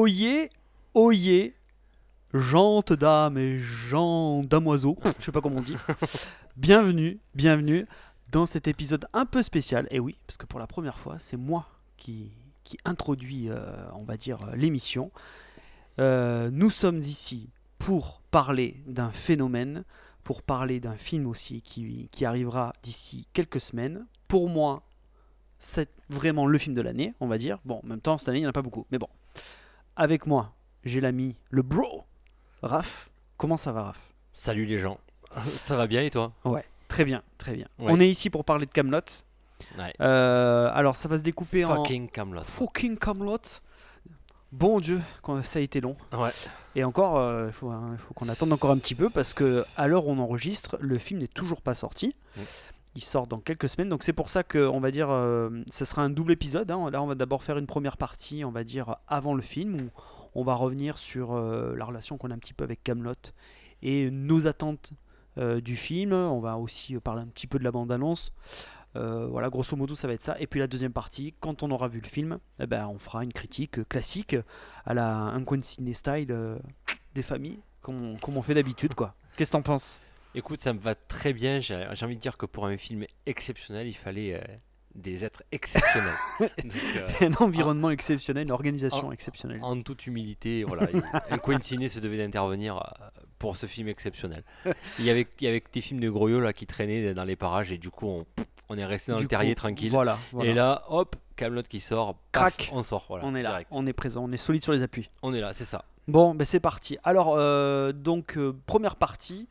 Oyez, oyez, jante d'âme et gens damoiseau, je sais pas comment on dit. bienvenue, bienvenue dans cet épisode un peu spécial. Et oui, parce que pour la première fois, c'est moi qui, qui introduit, euh, on va dire, euh, l'émission. Euh, nous sommes ici pour parler d'un phénomène, pour parler d'un film aussi qui, qui arrivera d'ici quelques semaines. Pour moi, c'est vraiment le film de l'année, on va dire. Bon, en même temps, cette année, il n'y en a pas beaucoup. Mais bon, avec moi, j'ai l'ami, le bro, Raph. Comment ça va, Raph? Salut les gens. Ça va bien et toi? Ouais, très bien, très bien. Ouais. On est ici pour parler de Camelot. Ouais. Euh, alors, ça va se découper en Fucking Camelot. fucking Camelot. Bon Dieu, ça a été long. Ouais. Et encore, euh, il faut, hein, il faut qu'on attende encore un petit peu parce que à l'heure où on enregistre, le film n'est toujours pas sorti. Mm. Il sort dans quelques semaines, donc c'est pour ça que on va dire, euh, ça sera un double épisode. hein. Là, on va d'abord faire une première partie, on va dire avant le film, où on va revenir sur euh, la relation qu'on a un petit peu avec Camelot et nos attentes euh, du film. On va aussi euh, parler un petit peu de la bande-annonce. Euh, voilà, grosso modo, ça va être ça. Et puis la deuxième partie, quand on aura vu le film, eh ben, on fera une critique euh, classique à la un coin ciné style euh, des familles, comme on, comme fait d'habitude, quoi. Qu'est-ce que t'en penses? Écoute, ça me va très bien. J'ai envie de dire que pour un film exceptionnel, il fallait euh, des êtres exceptionnels. Donc, euh, Un environnement exceptionnel, une organisation en- exceptionnelle. en toute humilité, voilà, il- un coin de ciné se devait d'intervenir euh, pour ce film exceptionnel. Il y avait, il y avait des films de Groyot là qui traînaient dans les parages et du coup on, on est resté dans Du le terrier coup, tranquille. Voilà, voilà. Et là, hop, Camelot qui sort, paf, Crac. on sort, voilà, on est là, direct. on est présent, on est solide sur les appuis. On est là, c'est ça. Bon, ben c'est parti. Alors, euh, donc, euh, première partie,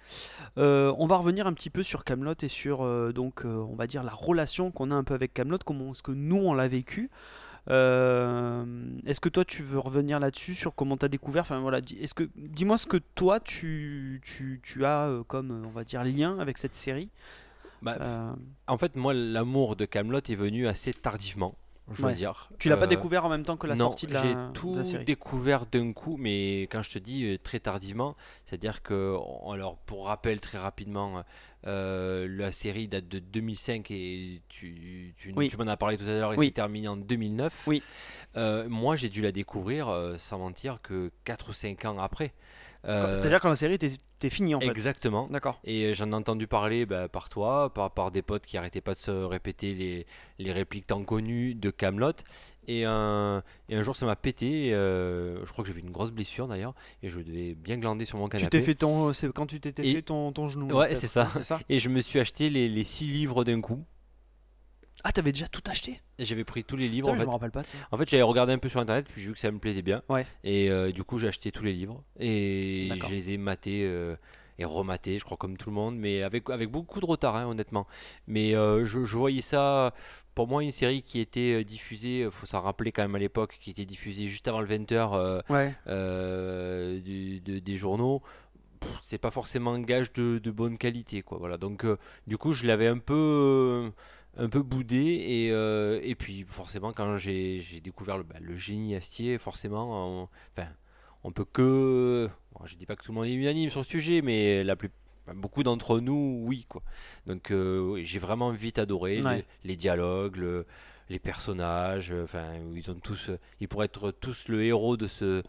euh, on va revenir un petit peu sur Camelot et sur, donc, on va dire, la relation qu'on a un peu avec Camelot, comment est-ce que nous, on l'a vécu. Est-ce que toi, tu veux revenir là-dessus, sur comment tu as découvert? Enfin, voilà, est-ce que, dis-moi ce que toi, tu, tu, tu as comme, on va dire, lien avec cette série. Bah, En fait, moi, l'amour de Camelot est venu assez tardivement, je Ouais. dire. tu l'as pas Euh, découvert en même temps que la non, sortie de la, j'ai de tout la série découvert d'un coup, mais quand je te dis euh, très tardivement, c'est-à-dire que, alors pour rappel très rapidement, euh, la série date de 2005 et tu, tu, Oui. tu m'en as parlé tout à l'heure, et Oui. c'est terminé en 2009. Oui. Euh, moi, j'ai dû la découvrir, euh, sans mentir, que 4 ou 5 ans après. Euh, C'est-à-dire quand la série était, finie, en fait. Exactement. D'accord. Et euh, j'en ai entendu parler bah, par toi, par, par des potes qui arrêtaient pas de se répéter les, les répliques tant connues de Camelot. Et un, et un jour, ça m'a pété. euh, je crois que j'avais une grosse blessure d'ailleurs, et je devais bien glander sur mon Tu canapé. t'es fait ton, c'est quand tu t'étais fait ton, ton genou. Ouais, peut-être. c'est ça. C'est ça. Et je me suis acheté les, les six livres d'un coup. Ah, t'avais déjà tout acheté? Et J'avais pris tous les livres. Putain, En je fait, me rappelle pas en fait j'avais regardé un peu sur internet, puis j'ai vu que ça me plaisait bien. Ouais. Et euh, du coup, j'ai acheté tous les livres. Et D'accord. je les ai matés euh, et rematés, je crois, comme tout le monde, mais avec, avec beaucoup de retard, hein, honnêtement. Mais euh, je, je voyais ça, pour moi, une série qui était diffusée, euh, faut s'en rappeler quand même à l'époque, qui était diffusée juste avant le 20h Ouais. euh, du- de- des journaux. Pff, C'est pas forcément un gage de, de bonne qualité, quoi. Voilà. Donc, euh, du coup, je l'avais un peu, euh, un peu boudé. Et, euh, et puis, forcément, quand j'ai découvert le, bah, le génie Astier, forcément, on, enfin, on peut que. bon, je dis pas que tout le monde est unanime sur le sujet, mais la plus, enfin, beaucoup d'entre nous, oui, quoi. Donc, euh, j'ai vraiment vite adoré Ouais. les, les dialogues, le- les personnages. Enfin, ils ont tous, ils pourraient être tous le héros de ce,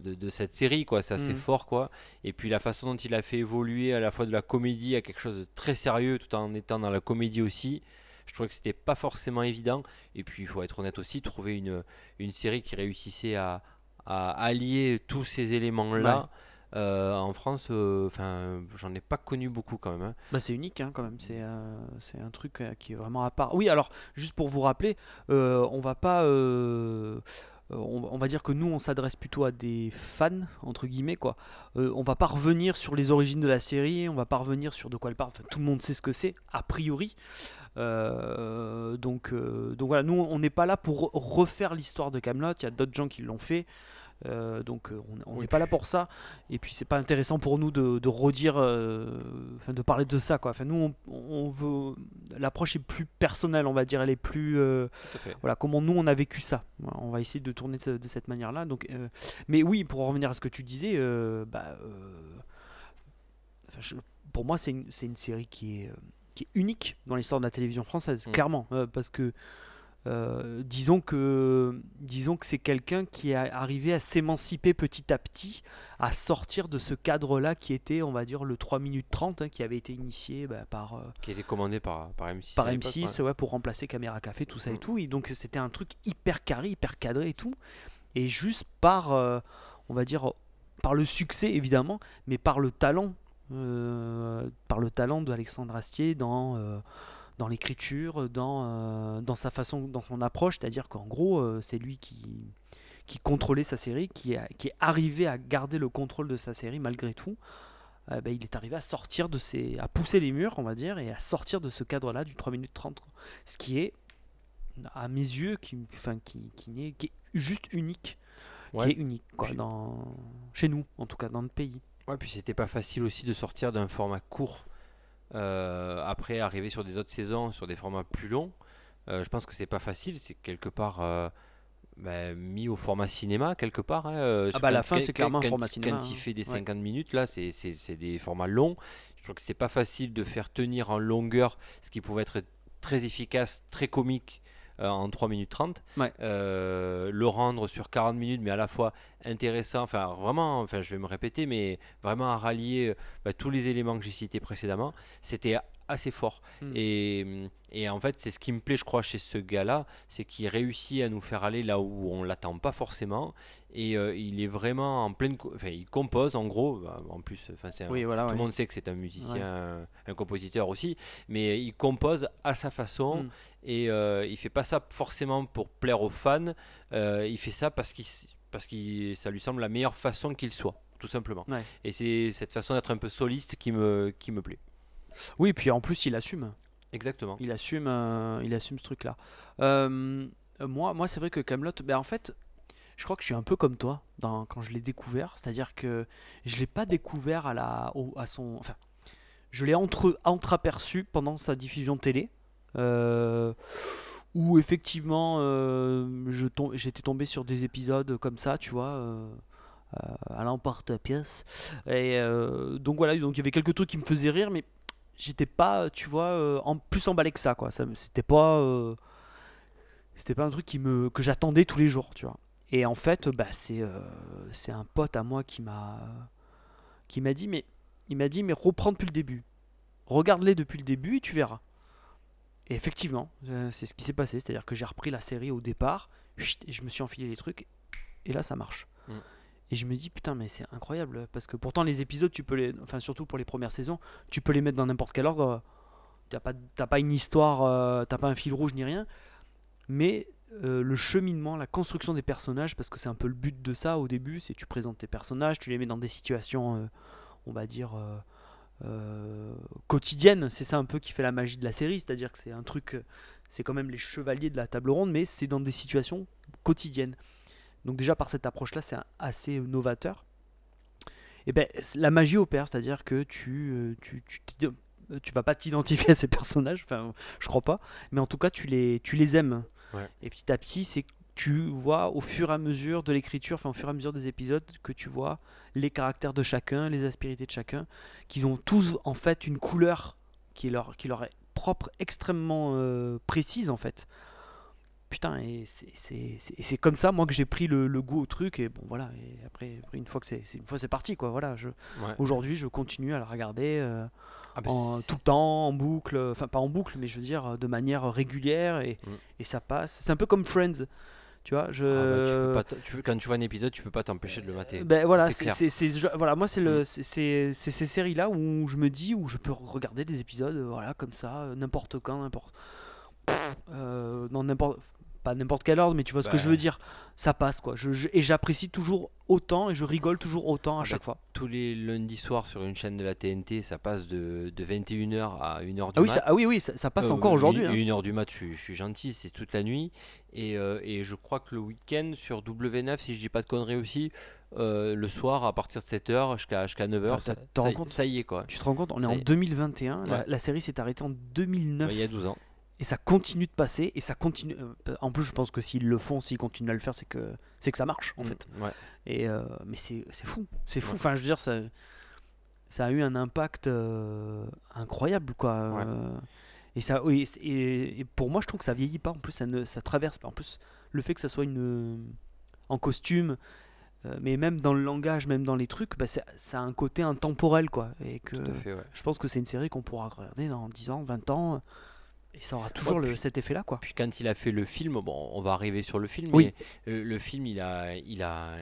de, de cette série, quoi. C'est assez Mhm. fort, quoi. Et puis la façon dont il a fait évoluer à la fois de la comédie à quelque chose de très sérieux, tout en étant dans la comédie aussi. Je trouvais que c'était pas forcément évident. Et puis, il faut être honnête aussi, trouver une, une série qui réussissait à, à allier tous ces éléments-là. euh, en France, euh, enfin, j'en ai pas connu beaucoup quand même. hein. Bah, c'est unique hein, quand même. C'est euh, c'est un truc qui est vraiment à part. Oui, alors, juste pour vous rappeler, on va pas. Euh, on, va dire que nous, on s'adresse plutôt à des fans, entre guillemets, quoi. Euh, on va pas revenir sur les origines de la série, on va pas revenir sur de quoi elle parle. Tout le monde sait ce que c'est, a priori. Euh, donc, donc voilà, nous, on n'est pas là pour refaire l'histoire de Camelot. Il y a d'autres gens qui l'ont fait. Euh, donc euh, on- n'est Oui. pas là pour ça. Et puis c'est pas intéressant pour nous de, de redire euh, enfin de parler de ça quoi. Enfin nous on, on veut l'approche est plus personnelle on va dire. Elle est plus euh, voilà comment nous on a vécu ça. On va essayer de tourner de, ce- de cette manière là donc mais oui pour en revenir à ce que tu disais bah je- pour moi c'est une, série qui est qui est unique dans l'histoire de la télévision française Mm. clairement. Parce que euh, disons que, disons que c'est quelqu'un qui est arrivé à s'émanciper petit à petit, à sortir de ce cadre-là qui était, on va dire, le 3 minutes 30, hein, qui avait été initié bah, par. euh, Qui été commandé par, par M6. par à l'époque, M6 ouais. ouais, pour remplacer Caméra Café, tout ça et Mm. tout. Et donc c'était un truc hyper carré, hyper cadré et tout. Et juste par, euh, on va dire, par le succès évidemment, mais par le talent, par le talent d'Alexandre Astier dans, dans l'écriture, dans, euh, dans sa façon, dans son approche. C'est-à-dire qu'en gros, euh, c'est lui qui qui contrôlait sa série, qui, a- qui est arrivé à garder le contrôle de sa série malgré tout, euh, ben, il est arrivé à sortir de ses, à pousser les murs, on va dire, et à sortir de ce cadre-là du 3 minutes 30. Ce qui est, à mes yeux, qui, enfin, qui, qui, n'est- qui est juste unique. Ouais. Qui est unique, quoi, Puis- dans, chez nous, en tout cas, dans notre pays. Ouais, puis c'était pas facile aussi de sortir d'un format court. Euh, après, arriver sur des autres saisons, sur des formats plus longs. Euh, je pense que c'est pas facile. C'est quelque part euh, bah, mis au format cinéma, quelque part. hein, sur bah, la quand- fin, quand- c'est clairement un quand- format quand cinéma, il hein. fait des Ouais. 50 minutes, là, c'est des formats longs. Je trouve que c'est pas facile de faire tenir en longueur ce qui pouvait être très efficace, très comique. Euh, en 3 minutes 30, Ouais. Euh, le rendre sur 40 minutes, mais à la fois intéressant, enfin vraiment, enfin je vais me répéter, mais vraiment à rallier euh, bah, tous les éléments que j'ai cités précédemment, c'était assez fort. Mm. Et, et en fait, c'est ce qui me plaît, je crois, chez ce gars-là, c'est qu'il réussit à nous faire aller là où on l'attend pas forcément. Et euh, il est vraiment en pleine, enfin il compose en gros, bah, en plus, enfin c'est un- Oui, voilà. tout ouais. le monde sait que c'est un musicien, Ouais. un, un compositeur aussi, mais il compose à sa façon Mm. et euh, il fait pas ça forcément pour plaire aux fans, euh, il fait ça parce qu'il parce que ça lui semble la meilleure façon qu'il soit, tout simplement. Ouais. Et c'est cette façon d'être un peu soliste qui me, qui me plaît. Oui, puis en plus, il assume. Exactement. Il assume, euh, il assume ce truc-là. Euh, moi, moi c'est vrai que Camelot, ben en fait, je crois que je suis un peu comme toi dans, quand je l'ai découvert. C'est-à-dire que je l'ai pas découvert à la, au- à son, enfin, je l'ai entre, entreaperçu pendant sa diffusion télé. euh, où effectivement tom- j'étais tombé sur des épisodes comme ça, tu vois, à l'emporte-pièce. Et euh, donc voilà, donc il y avait quelques trucs qui me faisaient rire, mais j'étais pas, tu vois, euh, en plus emballé que ça, quoi. Ça, c'était pas, euh, pas un truc que j'attendais tous les jours, tu vois. Et en fait, bah c'est, euh, c'est un pote à moi qui m'a, qui m'a dit, mais il m'a dit, mais reprends depuis le début. Regarde-les depuis le début et tu verras. Et effectivement, c'est ce qui s'est passé, c'est-à-dire que j'ai repris la série au départ, et je me suis enfilé les trucs, et là ça marche. Mm. Et je me dis putain mais c'est incroyable parce que pourtant les épisodes tu peux enfin surtout pour les premières saisons, tu peux les mettre dans n'importe quel ordre. T'as pas, pas une histoire, euh, t'as pas un fil rouge ni rien, mais euh, le cheminement, la construction des personnages, parce que c'est un peu le but de ça au début, c'est tu présentes tes personnages, tu les mets dans des situations, euh, on va dire quotidiennes. C'est ça un peu qui fait la magie de la série, c'est-à-dire que c'est un truc, c'est quand même les chevaliers de la table ronde, mais c'est dans des situations quotidiennes. Donc déjà par cette approche-là, c'est assez novateur. Et ben c- la magie opère, c'est-à-dire que tu, euh, tu, euh, tu vas pas t'identifier à ces personnages, enfin je crois pas, mais en tout cas tu les, tu les aimes. Ouais. Et petit à petit, c'est tu vois au fur et à mesure de l'écriture, enfin au fur et à mesure des épisodes, que tu vois les caractères de chacun, les aspérités de chacun, qu'ils ont tous en fait une couleur qui leur, qui leur est propre, extrêmement euh, précise en fait. Putain, et c'est- comme ça moi que j'ai pris le, le goût au truc et bon voilà et après, après, une fois que c'est parti quoi voilà je Ouais. aujourd'hui je continue à la regarder euh, Ah bah, en, tout le temps en boucle enfin pas en boucle mais je veux dire de manière régulière et, Mm. et ça passe c'est un peu comme Friends tu vois je ah bah, tu peux pas t- tu peux- quand tu vois un épisode, tu peux pas t'empêcher de le mater. ben voilà, c'est voilà, moi c'est le, Mm. c'est- ces séries là où je me dis où je peux regarder des épisodes, voilà, comme ça, n'importe quand, n'importe, euh, dans n'importe, pas n'importe quel ordre, mais tu vois ce que je Bah. veux dire, ça passe quoi. Je, je- et j'apprécie toujours autant et je rigole toujours autant à Ah chaque bah, fois. Tous les lundis soirs sur une chaîne de la TNT, ça passe de, de 21h à 1h du Ah oui, mat. ça, ah oui, oui, ça, ça passe Euh, encore aujourd'hui. hein. Une heure du mat, je, suis- je suis gentil, c'est toute la nuit. Et, euh, et je crois que le week-end sur W9, si je dis pas de conneries aussi, euh, le soir à partir de 7h jusqu'à jusqu'à 9h, T'en- ça, ça- ça y est quoi. Tu te rends compte, on est en y est. 2021, la, la série s'est arrêtée en 2009 Ouais, il y a 12 ans. Et ça continue de passer et ça continue. euh, En plus, je pense que s'ils le font, s'ils continuent à le faire, c'est que c'est que ça marche en Mm, fait. ouais. Et euh, mais c'est fou, c'est fou. Ouais. Enfin, je veux dire, ça, ça a eu un impact euh, incroyable, quoi. Ouais. Et ça, et, et pour moi, je trouve que ça vieillit pas. En plus, ça ne, ça traverse pas. En plus, le fait que ça soit une en costume, mais même dans le langage, même dans les trucs, bah, ça a un côté intemporel, quoi. Et que fait, je pense que c'est une série qu'on pourra regarder dans 10 ans, 20 ans, et ça aura toujours le- puis- cet effet-là, quoi. Puis quand il a fait le film, bon, on va arriver sur le film, Oui. mais euh, le film, il a, il a,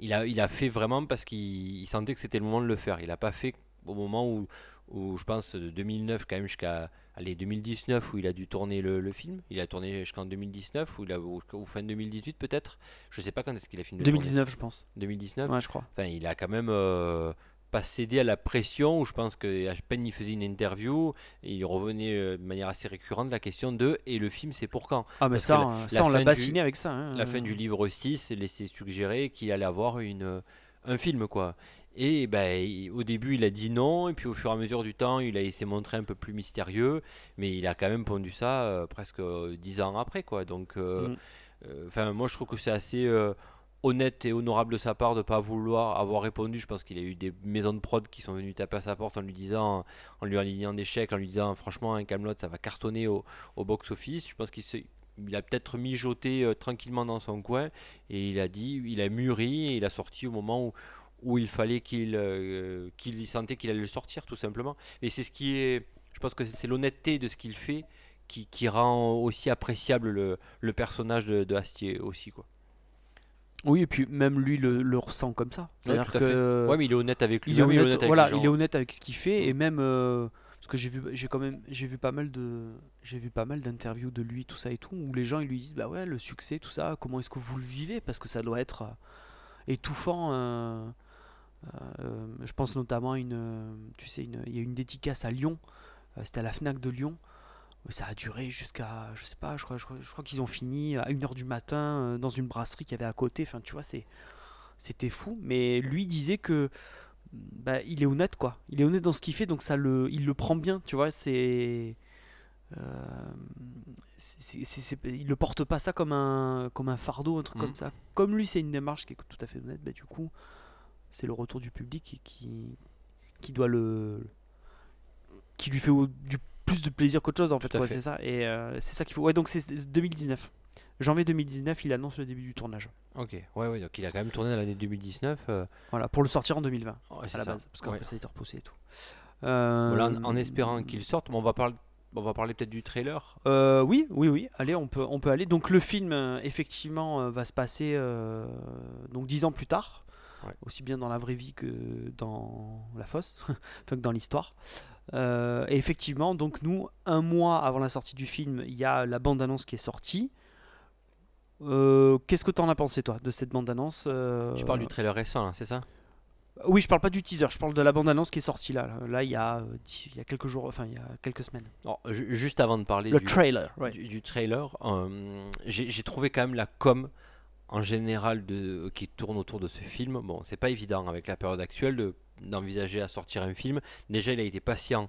il a, il a fait vraiment parce qu'il il sentait que c'était le moment de le faire. Il a pas fait au moment où, où je pense de 2009 quand même jusqu'à allez 2019 où il a dû tourner le, le film. Il a tourné jusqu'en 2019 ou, il a, ou, ou fin 2018 peut-être. Je sais pas quand est-ce qu'il a fini de tourner. 2019, je pense. 2019. Ouais, je crois. Enfin, il a quand même euh, pas cédé à la pression où je pense qu'à peine il faisait une interview, et il revenait euh, de manière assez récurrente la question de et le film c'est pour quand? Ah, mais Parce ça, que euh, la ça on l'a bassiné du- avec ça. hein. La fin du livre 6 laissait suggérer qu'il allait avoir une, euh, un film quoi. Et ben, au début il a dit non, et puis au fur et à mesure du temps il, a, il s'est montré un peu plus mystérieux, mais il a quand même pondu ça euh, presque dix ans après quoi. Donc, euh, Mm. euh, enfin moi je trouve que c'est assez honnête et honorable de sa part de pas vouloir avoir répondu. Je pense qu'il a eu des maisons de prod qui sont venues taper à sa porte en lui disant, en lui alignant des chèques, en lui disant franchement un Camelot ça va cartonner au, au box office. Je pense qu'il s'est- a peut-être mijoté euh, tranquillement dans son coin et il a dit, il a mûri et il a sorti au moment où, où il fallait qu'il euh, qu'il sentait qu'il allait le sortir tout simplement. Et c'est ce qui est, je pense que c'est l'honnêteté de ce qu'il fait qui, qui rend aussi appréciable le, le personnage de, de Astier aussi quoi. Oui, et puis même lui le, le ressent comme ça. Ouais, C'est-à-dire tout à fait. que Ouais, mais il est honnête avec lui. il est oui, honnête, avec voilà, il est honnête avec ce qu'il fait et même euh, parce que j'ai vu, j'ai quand même, j'ai vu pas mal de, j'ai vu pas mal d'interviews de lui, tout ça et tout, où les gens ils lui disent bah ouais le succès, tout ça, comment est-ce que vous le vivez? Parce que ça doit être euh, étouffant. euh, je pense notamment à une, tu sais, il y a une dédicace à Lyon, c'était à la Fnac de Lyon. Ça a duré jusqu'à, je sais pas, je crois, je crois, je crois qu'ils ont fini à 1h du matin euh, dans une brasserie qu'il y avait à côté. Enfin, tu vois, c'est, c'était fou. Mais lui disait que bah, il est honnête quoi. Il est honnête dans ce qu'il fait, donc ça le, il le prend bien, tu vois. C'est, euh, c'est- il le porte pas ça comme un, comme un fardeau, un truc comme ça. Comme lui, c'est une démarche qui est tout à fait honnête. Bah, du coup, c'est le retour du public qui, qui, qui doit le, qui lui fait du plus de plaisir qu'autre chose en fait. C'est ça. Et euh, c'est ça qu'il faut. Ouais, donc c'est 2019. Janvier 2019, il annonce le début du tournage. Ok, ouais, ouais, donc il a quand même tourné l'année 2019. euh, Voilà, pour le sortir en 2020 ouais, c'est à la ça. base, parce qu'après Ouais. ça a été repoussé et tout. Euh, Voilà, en, en espérant qu'il sorte, mais on va parler, on va parler peut-être du trailer. Euh, oui, oui, oui. Allez, on peut, on peut aller. Donc le film, euh, effectivement, euh, va se passer donc dix ans plus tard, Ouais. aussi bien dans la vraie vie que dans la fosse, enfin que dans l'histoire. Euh, et effectivement, donc nous, un mois avant la sortie du film, il y a la bande-annonce qui est sortie. Euh, Qu'est-ce que t'en as pensé toi de cette bande-annonce euh, Tu parles du trailer récent, c'est ça? Oui, je parle pas du teaser, je parle de la bande-annonce qui est sortie là. Là, il y a, il y a quelques jours, enfin il y a quelques semaines. Juste avant de parler Le du, trailer, ouais. du, du trailer, j'ai j'ai trouvé quand même la com en général de, qui tourne autour de ce film. Bon, c'est pas évident avec la période actuelle de- d'envisager à sortir un film. Déjà, il a été patient.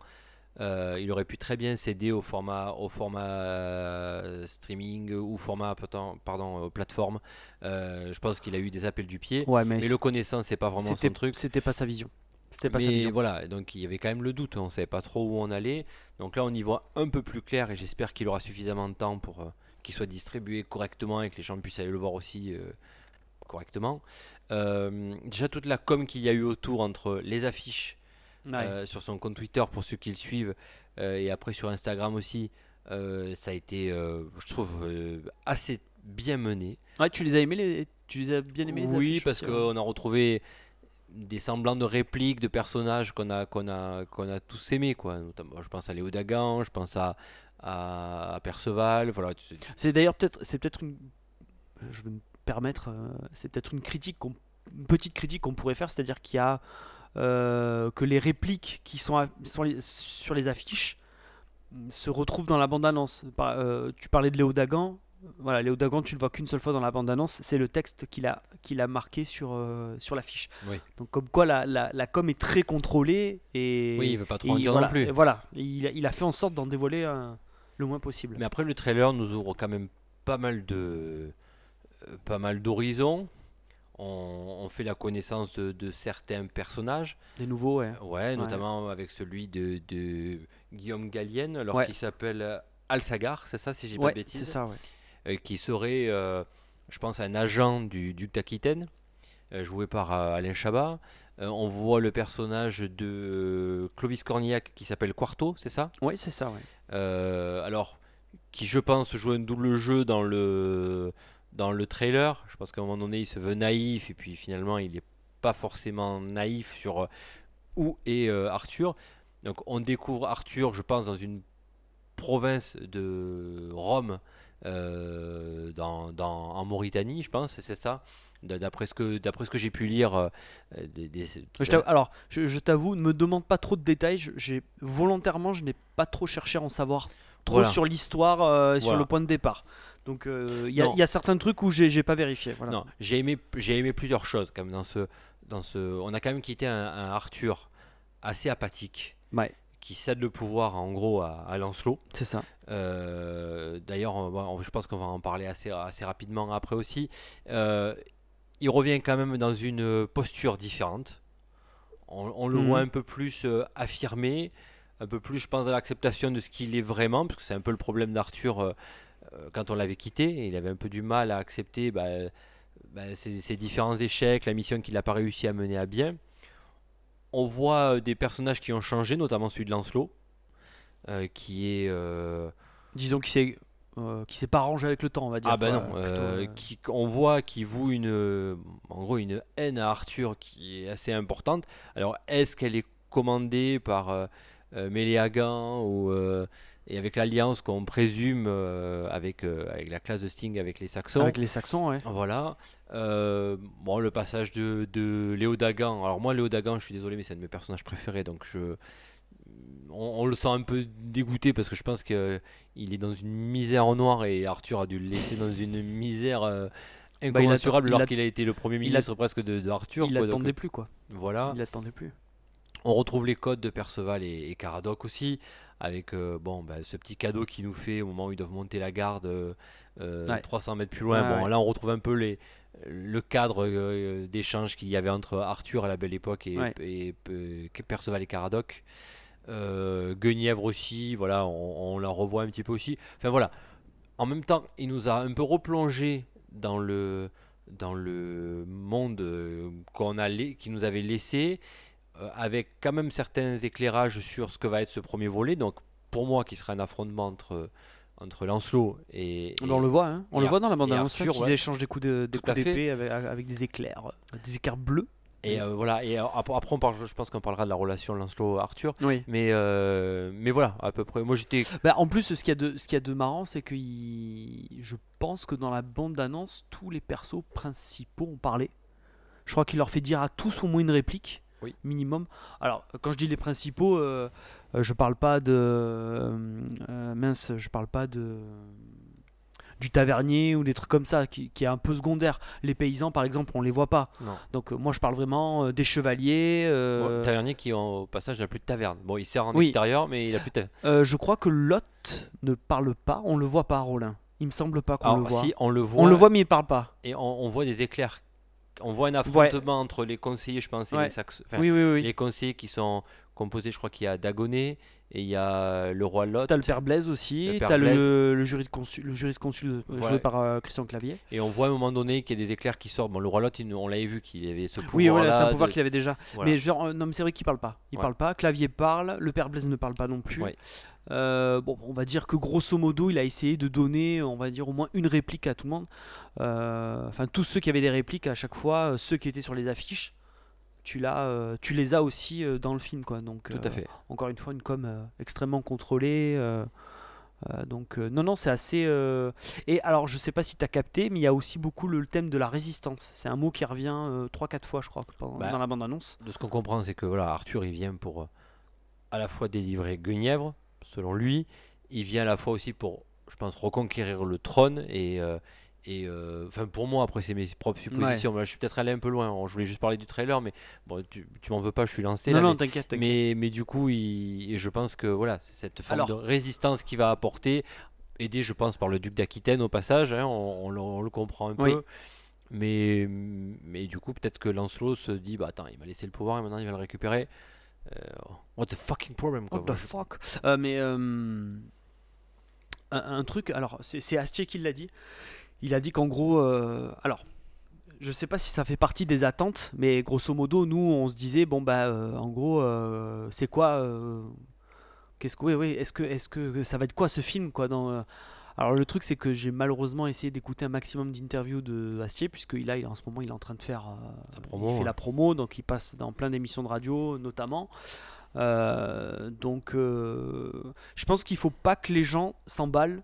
Euh, il aurait pu très bien céder au format, au format euh, streaming ou format pardon, pardon, euh, plateforme. Euh, je pense qu'il a eu des appels du pied. Ouais, mais Mais le connaissant, c'est pas vraiment son truc. c'était pas sa vision. C'était pas sa vision. voilà, donc il y avait quand même le doute, on savait pas trop où on allait. Donc là, on y voit un peu plus clair et j'espère qu'il aura suffisamment de temps pour qu'il soit distribué correctement et que les gens puissent aller le voir aussi correctement. Euh, déjà, toute la com qu'il y a eu autour entre les affiches Ouais. euh, sur son compte Twitter pour ceux qui le suivent euh, et après sur Instagram aussi, ça a été, je trouve, assez bien mené. Ouais, tu les as aimés les... Tu les as bien aimés les Oui, affiches parce qu'on a retrouvé des semblants de répliques de personnages qu'on a, qu'on a, qu'on a tous aimés. Quoi. Notamment, je pense à Léo Dagan, je pense à, à, à Perceval. Voilà. C'est d'ailleurs peut-être c'est peut-être une je vais me permettre euh, c'est peut-être une critique une petite critique qu'on pourrait faire, c'est-à-dire qu'il y a euh, que les répliques qui sont à- sur, les, sur les affiches mm, se retrouvent dans la bande-annonce. Par- euh, tu parlais de Léo Dagan. Voilà, Léo Dagan, tu le vois qu'une seule fois dans la bande-annonce, c'est le texte qu'il a, qu'il a marqué sur, euh, sur l'affiche. Oui. Donc comme quoi la, la, la com est très contrôlée et, Oui, il veut pas trop en dire voilà, non plus. voilà, il, a- il a fait en sorte d'en dévoiler euh, le moins possible. Mais après, le trailer nous ouvre quand même pas mal de, pas mal d'horizons. on, on fait la connaissance de, de certains personnages. Des nouveaux, ouais. Ouais, notamment avec celui de, de Guillaume Gallienne, alors Ouais. qui s'appelle Alsagar, c'est ça si j'ai pas Ouais, de bêtises c'est ça, ouais. euh, qui serait, euh, je pense, un agent du duc d'Aquitaine, euh, joué par euh, Alain Chabat. Euh, on voit le personnage de euh, Clovis Cornillac qui s'appelle Quarto, c'est ça? Ouais, c'est ça, ouais. Euh, Alors, qui je pense joue un double jeu dans le, dans le trailer. Je pense qu'à un moment donné, il se veut naïf et puis finalement, il n'est pas forcément naïf sur euh, où est euh, Arthur. Donc, on découvre Arthur, je pense, dans une province de Rome, euh, dans, en Mauritanie, je pense, c'est ça. D'après ce que, que j'ai pu lire, alors, je, t'avoue, ne me demande pas trop de détails. volontairement, je n'ai pas trop cherché à en savoir trop Voilà. sur l'histoire, euh, sur le point de départ. Donc, euh, il y, a- y certains trucs où j'ai pas vérifié. Voilà. Non, j'ai aimé, j'ai aimé plusieurs choses quand même dans ce, dans ce. On a quand même quitté un, un Arthur assez apathique, Ouais. qui cède le pouvoir en gros à, à Lancelot. C'est ça. Euh, D'ailleurs, je pense qu'on va en parler assez, assez rapidement après aussi. Il revient quand même dans une posture différente. On, on le Mhm. voit un peu plus affirmé, un peu plus, je pense, à l'acceptation de ce qu'il est vraiment, parce que c'est un peu le problème d'Arthur euh, euh, quand on l'avait quitté. Il avait un peu du mal à accepter bah, bah, ses, ses différents échecs, la mission qu'il n'a pas réussi à mener à bien. On voit euh, des personnages qui ont changé, notamment celui de Lancelot, euh, qui est. euh, Disons qu'il s'est qu'il s'est pas arrangé avec le temps, on va dire. ah bah quoi, non, plutôt, qui, on voit qu'il voue une, en gros une haine à Arthur qui est assez importante. Alors est-ce qu'elle est commandée par Méléagan ou euh, et avec l'alliance qu'on présume euh, avec euh, avec la classe de Sting avec les Saxons Avec les Saxons, ouais. Voilà. Euh, bon, le passage de, de Léo Dagan. Alors moi, Léo Dagan, je suis désolé, mais c'est un de mes personnages préférés, donc je, on, on le sent un peu dégoûté parce que je pense que il est dans une misère en noir et Arthur a dû le laisser dans une misère euh, Bah, il incommensurable il alors a- qu'il a été le premier a- ministre presque de, de Arthur. il donc, l'attendait plus, quoi. voilà. Il l'attendait plus. On retrouve les codes de Perceval et, et Caradoc aussi, avec euh, bon, bah, ce petit cadeau qu'il nous fait au moment où ils doivent monter la garde euh, euh, Ouais. 300 mètres plus loin. Ouais, bon, ouais. là, on retrouve un peu les, le cadre euh, d'échange qu'il y avait entre Arthur à la belle époque et, euh, Perceval et Caradoc. Euh, Guenièvre aussi, voilà, on, on la revoit un petit peu aussi. Enfin voilà, en même temps, il nous a un peu replongé dans le, dans le monde euh, qu'on a qui nous avait laissé, euh, avec quand même certains éclairages sur ce que va être ce premier volet. Donc pour moi, qui sera un affrontement entre, entre Lancelot et, On le voit, hein. On le voit dans la bande annonce Arthur, qu'ils ouais. échangent des coups de- des coups d'épée avec, avec des éclairs, euh, des éclairs bleus. Et euh, voilà, et euh, après, on parle, je pense qu'on parlera de la relation Lancelot-Arthur. Oui. Mais, euh, mais voilà, à peu près. Moi j'étais. Bah, en plus, ce qu'il y a de, ce qu'il y a de marrant, c'est que il- je pense que dans la bande d'annonce, tous les persos principaux ont parlé. Je crois qu'il leur fait dire à tous au moins une réplique, Oui. minimum. Alors, quand je dis les principaux, euh, euh, je parle pas de euh, mince, je parle pas de du tavernier ou des trucs comme ça qui, qui est un peu secondaire. Les paysans, par exemple, on les voit pas. Non. Donc, euh, moi, je parle vraiment euh, des chevaliers. euh, Bon, tavernier qui au passage n'a plus de taverne. Bon, il sert en Oui. extérieur, mais il a plus de taverne. je crois que Lot ne parle pas. On le voit pas, Rollin. Il me semble pas qu'on le voit. si on le voit, On le voit, mais il parle pas. et on, on voit des éclairs. On voit un affrontement entre les conseillers, je pense, et Ouais. les Saxons. Enfin, oui, oui, oui. Les conseillers qui sont composés, je crois qu'il y a Dagonet et il y a le roi Lot. T'as le père Blaise aussi, t'as le, le jury de consul, le jury de consul euh, Voilà. joué par euh, Christian Clavier. Et on voit à un moment donné qu'il y a des éclairs qui sortent. Bon, le roi Lot, il- on l'avait vu qu'il avait ce pouvoir. Oui, voilà, c'est un pouvoir qu'il avait déjà. Voilà. Mais euh, non, mais c'est vrai qu'il parle pas. Il Ouais. parle pas. Clavier parle, le père Blaise ne parle pas non plus. Ouais. Euh, bon, on va dire que grosso modo, il a essayé de donner, on va dire au moins une réplique à tout le monde. Euh, Enfin, tous ceux qui avaient des répliques à chaque fois, ceux qui étaient sur les affiches, tu l'as, euh, tu les as aussi euh, dans le film, quoi. Donc, Tout euh, à fait. encore une fois une com extrêmement contrôlée. donc non, non, c'est assez... Et alors, je sais pas si tu as capté, mais il y a aussi beaucoup le, le thème de la résistance. C'est un mot qui revient 3-4 fois, je crois, pendant- Bah, dans la bande-annonce. De ce qu'on comprend, c'est que voilà, Arthur, il vient pour à la fois délivrer Guenièvre, selon lui. Il vient à la fois aussi pour, je pense, reconquérir le trône. Et, et euh, enfin, pour moi, après, c'est mes propres suppositions. Là, je suis peut-être allé un peu loin. Je voulais juste parler du trailer, mais bon, tu, tu m'en veux pas, je suis lancé. Non, là, non, t'inquiète. Mais, mais du coup, il, et je pense que voilà, c'est cette forme Alors- de résistance qu'il va apporter, aidé, je pense, par le duc d'Aquitaine au passage, hein, on, on le, on le comprend un Oui. peu. Mais, mais du coup, peut-être que Lancelot se dit bah attends, il m'a laissé le pouvoir et maintenant il va le récupérer. Euh, what the fucking problem quoi. What the fuck Euh, Mais un, un truc, alors c'est Astier qui l'a dit. Il a dit qu'en gros, euh, alors je sais pas si ça fait partie des attentes, mais grosso modo, nous on se disait bon bah euh, en gros, euh, c'est quoi euh, Qu'est-ce que oui oui Est-ce que est-ce que ça va être quoi ce film quoi dans alors le truc c'est que j'ai malheureusement essayé d'écouter un maximum d'interviews de Astier puisqu'il a en ce moment il est en train de faire Sa promo, il fait ouais. la promo donc il passe dans plein d'émissions de radio notamment donc je pense qu'il faut pas que les gens s'emballent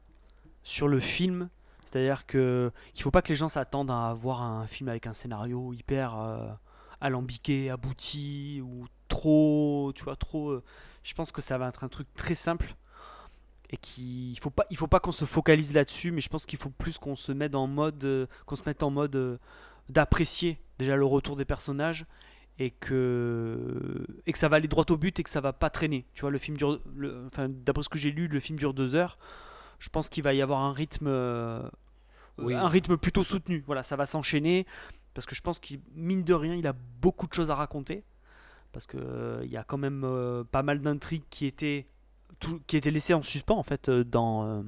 sur le film c'est-à-dire que qu'il faut pas que les gens s'attendent à voir un film avec un scénario hyper euh, alambiqué abouti ou trop tu vois trop euh, je pense que ça va être un truc très simple et qu'il faut pas il faut pas qu'on se focalise là-dessus mais je pense qu'il faut plus qu'on se mette en mode euh, qu'on se mette en mode d'apprécier déjà le retour des personnages et que et que ça va aller droit au but et que ça va pas traîner. Tu vois le film dure enfin d'après ce que j'ai lu le film dure deux heures je pense qu'il va y avoir un rythme euh, Oui. un rythme plutôt soutenu. Voilà ça va s'enchaîner parce que je pense qu'il mine de rien il a beaucoup de choses à raconter parce que euh, il y a quand même euh, pas mal d'intrigues qui étaient tout- qui étaient laissées en suspens en fait euh, dans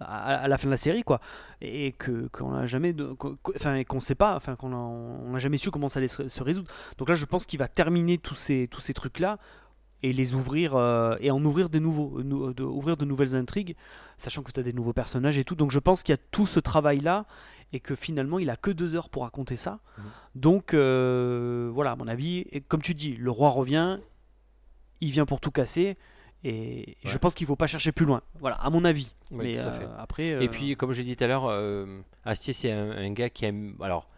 à, à la fin de la série quoi. Et que qu'on n'a jamais enfin qu'on sait pas enfin qu'on on n'a jamais su comment ça allait se, se résoudre. Donc là je pense qu'il va terminer tous ces tous ces trucs là et les ouvrir euh, et en ouvrir des nouveaux euh, nou- de, ouvrir de nouvelles intrigues sachant que tu as des nouveaux personnages et tout. Donc je pense qu'il y a tout ce travail là et que finalement il a que deux heures pour raconter ça. Mhm. donc euh, voilà à mon avis et comme tu dis le roi revient il vient pour tout casser et je pense qu'il faut pas chercher plus loin. Voilà à mon avis. Ouais, mais tout à euh, après euh, Et puis, comme j'ai dit tout à l'heure, euh, Astier, c'est un, un gars qui aime. Alors,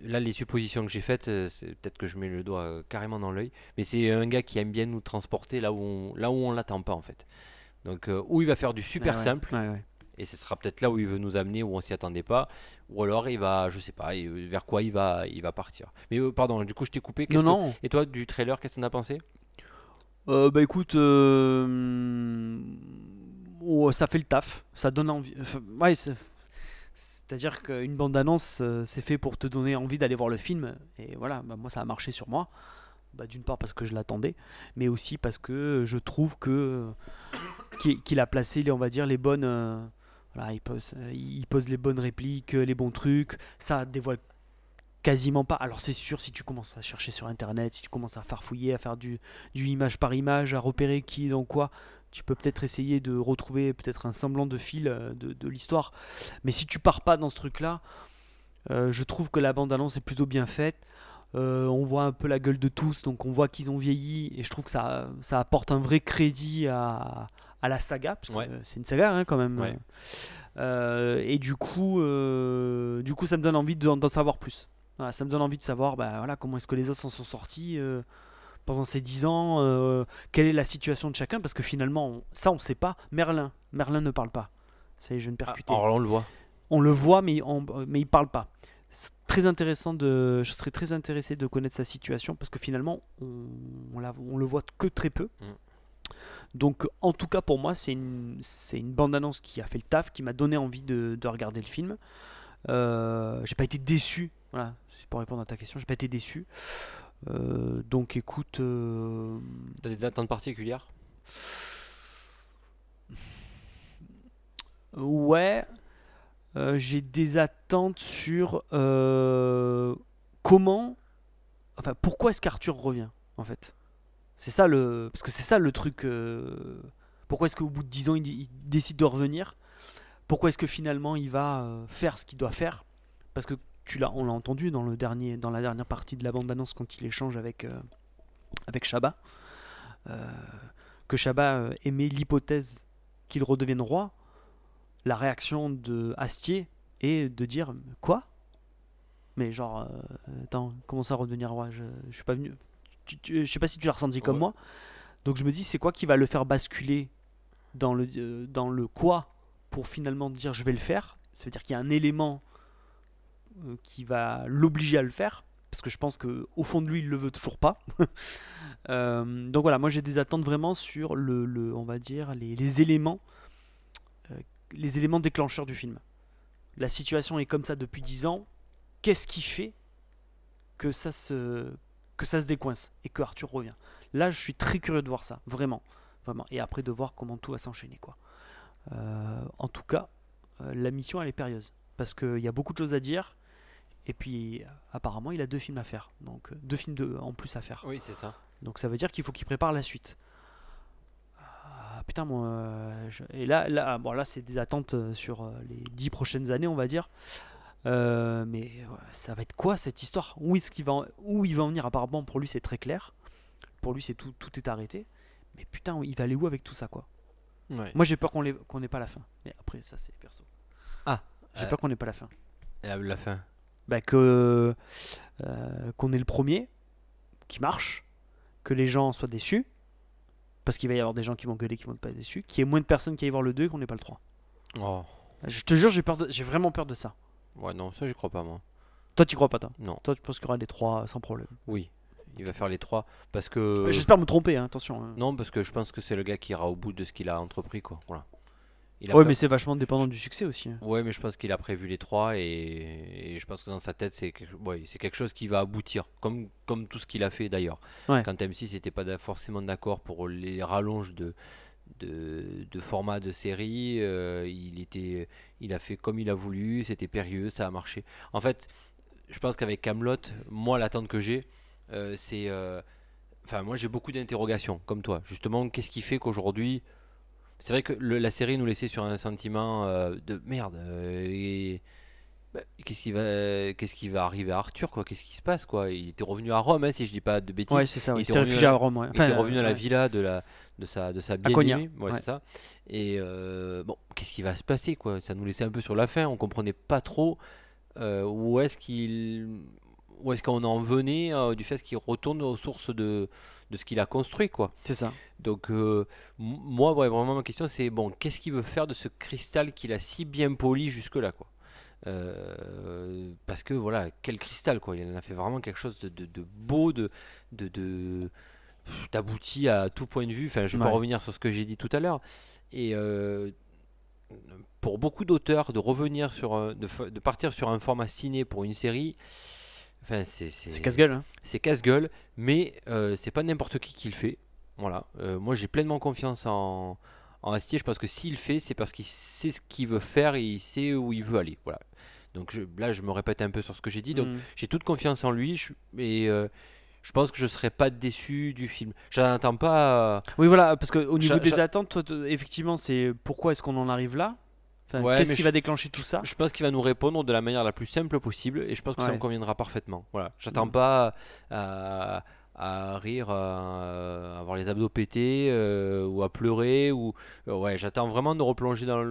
là, les suppositions que j'ai faites, euh, c'est peut-être que je mets le doigt euh, carrément dans l'œil, mais c'est un gars qui aime bien nous transporter là où on, là où on l'attend pas, en fait. Donc, euh, où il va faire du super ouais, simple, ouais, ouais. et ce sera peut-être là où il veut nous amener, où on s'y attendait pas, ou alors il va, je sais pas, vers quoi il va, il va partir. Mais euh, pardon, du coup, je t'ai coupé. non que- non Et toi, du trailer, qu'est-ce que t'en as pensé? Euh, bah écoute, oh, ça fait le taf, ça donne envie. enfin, ouais, c'est- c'est-à-dire qu'une bande-annonce, euh, c'est fait pour te donner envie d'aller voir le film. Et voilà, bah, moi ça a marché sur moi. Bah, D'une part parce que je l'attendais, mais aussi parce que je trouve que qu'il qu'il a placé, on va dire, les bonnes. euh, voilà, il pose, euh, il pose les bonnes répliques, euh, les bons trucs. Ça dévoile quasiment pas. Alors c'est sûr, si tu commences à chercher sur internet, si tu commences à farfouiller, à faire du image par image, à repérer qui est dans quoi, tu peux peut-être essayer de retrouver peut-être un semblant de fil euh, de, de l'histoire. Mais si tu pars pas dans ce truc-là, euh, je trouve que la bande-annonce est plutôt bien faite. Euh, on voit un peu la gueule de tous, donc on voit qu'ils ont vieilli, et je trouve que ça, ça apporte un vrai crédit à, à la saga, parce que Ouais. c'est une saga hein, quand même. Ouais. Euh, et du coup, du coup, ça me donne envie d'en savoir plus. Voilà, ça me donne envie de savoir bah, voilà, comment est-ce que les autres s'en sont sortis pendant ces 10 ans, euh, quelle est la situation de chacun, parce que finalement, on- ça on sait pas. Merlin, Merlin ne parle pas. Ça y est, je Ah, percuter. Alors là, on le voit. On le voit, mais, on, mais il parle pas. C'est très intéressant de, je serais très intéressé de connaître sa situation, parce que finalement, on, on, la- le voit que très peu. Mm. Donc, en tout cas, pour moi, c'est une, c'est une bande-annonce qui a fait le taf, qui m'a donné envie de, de regarder le film. Euh, j'ai pas été déçu. Voilà, c'est pour répondre à ta question, j'ai pas été déçu. Euh, donc, écoute, euh, T'as des attentes particulières? Ouais, euh, j'ai des attentes sur euh, comment, enfin, pourquoi est-ce qu'Arthur revient, en fait? C'est ça le, parce que c'est ça le truc. euh, pourquoi est-ce qu'au bout de 10 ans, il, il décide de revenir? Pourquoi est-ce que finalement, il va faire ce qu'il doit faire? Parce que tu l'as, on l'a entendu dans le dernier, dans la dernière partie de la bande-annonce quand il échange avec euh, avec Shabba, euh, que Shabba euh, aimait l'hypothèse qu'il redevienne roi. La réaction de Astier est de dire quoi? Mais genre, euh, attends, comment ça redevenir roi? Je, je suis pas venu. Tu, tu- je sais pas si tu l'as ressenti comme Ouais. moi. Donc je me dis, c'est quoi qui va le faire basculer dans le, euh, dans le quoi pour finalement dire je vais le faire? Ça veut dire qu'il y a un élément euh, qui va l'obliger à le faire. Parce que je pense que au fond de lui, il le veut toujours pas. Euh, donc voilà, moi j'ai des attentes vraiment sur le, le- on va dire, les, éléments, euh, les éléments déclencheurs du film. La situation est comme ça depuis 10 ans. qu'est-ce qui fait que ça se que ça se décoince et que Arthur revient? Là, je suis très curieux de voir ça, vraiment, vraiment. Et après de voir comment tout va s'enchaîner, quoi. Euh, en tout cas, euh, la mission elle est périlleuse parce qu'il y a beaucoup de choses à dire. Et puis, apparemment, il a deux films à faire, donc euh, deux films de, en plus à faire. Oui, c'est ça. Donc ça veut dire qu'il faut qu'il prépare la suite. Ah, putain, moi. euh, je- Et là, là, bon, là c'est des attentes euh, sur les dix prochaines années, on va dire. Euh, mais ça va être quoi cette histoire? Où, est-ce qu'il va en... où il va en venir? Apparemment, pour lui, c'est très clair. Pour lui, c'est tout, tout est arrêté. Mais putain, il va aller où avec tout ça, quoi? Ouais. Moi, j'ai peur qu'on n'ait pas la fin. Mais après, ça, c'est perso. Ah, J'ai euh, peur qu'on n'ait pas la fin. La fin. Bah, que euh, qu'on ait le premier qui marche, que les gens soient déçus, parce qu'il va y avoir des gens qui vont gueuler, qui vont pas être déçus, qu'il y ait moins de personnes qui aillent voir le 2 et qu'on n'ait pas le 3. Oh. Je te jure, j'ai peur de- j'ai vraiment peur de ça. Ouais, non, ça, j'y crois pas, moi. Toi, tu crois pas, toi? Non. Toi, tu penses qu'il y aura les 3 sans problème? Oui. Il va faire les trois. Parce que. J'espère me tromper, hein, attention. hein. Non, parce que je pense que c'est le gars qui ira au bout de ce qu'il a entrepris, quoi. Voilà. Il a Ouais, mais c'est vachement dépendant du succès aussi. hein. Ouais, mais je pense qu'il a prévu les trois et, et je pense que dans sa tête, c'est quelque... ouais, quelque chose qui va aboutir, comme, comme tout ce qu'il a fait d'ailleurs. Ouais. Quand M6 n'était pas forcément d'accord pour les rallonges de, de, de format de série, euh, il, était, il a fait comme il a voulu, c'était périlleux, ça a marché. En fait, je pense qu'avec Camelot, moi, l'attente que j'ai, euh, c'est. euh, Enfin, moi, j'ai beaucoup d'interrogations, comme toi. Justement, qu'est-ce qui fait qu'aujourd'hui. C'est vrai que le- la série nous laissait sur un sentiment euh, de merde. euh, et bah, qu'est-ce qui va, qu'est-ce qui va arriver à Arthur quoi? Qu'est-ce qui se passe quoi? Il était revenu à Rome, hein, si je dis pas de bêtises. Ouais, c'est ça. ouais. il Il était réfugié à- à Rome. ouais. il était revenu à la villa de la de sa de sa bien-aimée. Ouais, c'est ça. Et euh, bon, qu'est-ce qui va se passer quoi? Ça nous laissait un peu sur la fin. On comprenait pas trop où est-ce qu'il où est-ce qu'on en venait du fait qu'il retourne aux sources de de ce qu'il a construit quoi. C'est ça. Donc euh, moi ouais, vraiment ma question c'est bon qu'est-ce qu'il veut faire de ce cristal qu'il a si bien poli jusque là quoi? Euh, parce que voilà quel cristal quoi il en a fait vraiment quelque chose de, de- de beau de de, d'abouti à tout point de vue enfin je vais pas revenir sur ce que j'ai dit tout à l'heure et euh, pour beaucoup d'auteurs de revenir sur un- de, fa- de partir sur un format ciné pour une série enfin c'est casse-gueule. hein. c'est casse-gueule, mais euh, c'est pas n'importe qui qui le fait. Voilà. Euh, moi, j'ai pleinement confiance en, en Astier. Je pense que s'il le fait, c'est parce qu'il sait ce qu'il veut faire et il sait où il veut aller. Voilà. Donc je- là, je me répète un peu sur ce que j'ai dit. Donc Mm. j'ai toute confiance en lui. Je, et euh, je pense que je serai pas déçu du film. J'attends pas. Oui, voilà, parce qu'au niveau J'a- des attentes, toi, effectivement, c'est pourquoi est-ce qu'on en arrive là? Enfin, Ouais, Qu'est-ce qui je- va déclencher tout ça Je pense qu'il va nous répondre de la manière la plus simple possible et je pense que ça me conviendra parfaitement. Voilà, j'attends Mm. pas à, à rire, à avoir les abdos pétés euh, ou à pleurer ou euh, ouais, j'attends vraiment de replonger dans,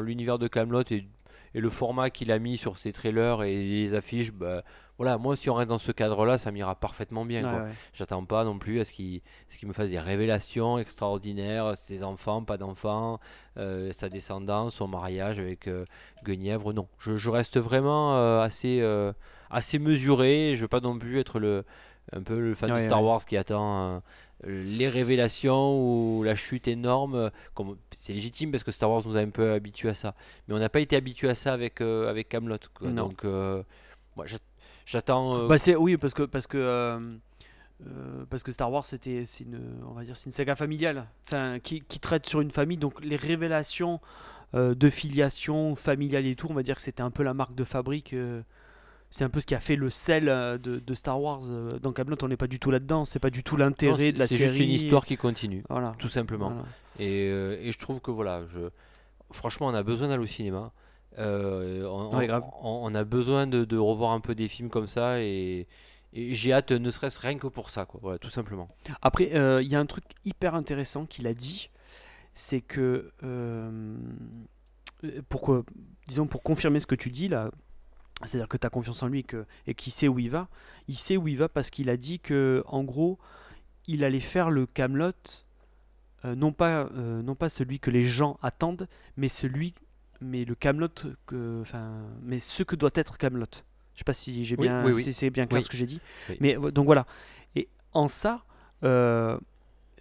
l'univers de Camelot et, et le format qu'il a mis sur ses trailers et les affiches. Bah, voilà, moi si on reste dans ce cadre-là, ça m'ira parfaitement bien. Ouais. J'attends pas non plus à ce qu'il qu'il me fasse des révélations extraordinaires, ses enfants, pas d'enfants, euh, sa descendance, son mariage avec euh, Guenièvre. Non, je, je reste vraiment euh, assez, assez mesuré. Je veux pas non plus être le, un peu le fan de Ouais, Star ouais. Wars qui attend les révélations ou la chute énorme. Comme, c'est légitime parce que Star Wars nous a un peu habitués à ça. Mais on n'a pas été habitué à ça avec, euh, avec Camelot. Donc, euh, moi, j'attends. euh, Bah c'est oui parce que parce que euh, euh, parce que Star Wars c'était c'est une on va dire c'est une saga familiale enfin qui, qui traite sur une famille donc les révélations de filiation familiale et tout on va dire que c'était un peu la marque de fabrique c'est un peu ce qui a fait le sel de, de Star Wars dans Camelot on n'est pas du tout là-dedans c'est pas du tout l'intérêt c'est- de la c'est série juste une histoire qui continue, voilà tout simplement. Voilà. Et, et je trouve que voilà, je, franchement, on a besoin d'aller au cinéma. Euh, on, Ouais, on- grave. on- on a besoin de, de revoir un peu des films comme ça et, et j'ai hâte, ne serait-ce rien que pour ça, quoi. Voilà, tout simplement. Après, euh, il y a un truc hyper intéressant qu'il a dit, c'est que euh, pourquoi, disons pour confirmer ce que tu dis là, c'est-à-dire que tu as confiance en lui et que- et qu'il sait où il va, il sait où il va parce qu'il a dit que en gros, il allait faire le Camelot euh, non pas euh, non pas celui que les gens attendent, mais celui mais le Camelot que enfin mais ce que doit être Camelot. Je sais pas si j'ai Oui, bien oui, oui. si c'est bien clair ce que j'ai dit. Mais donc voilà. Et en ça, euh,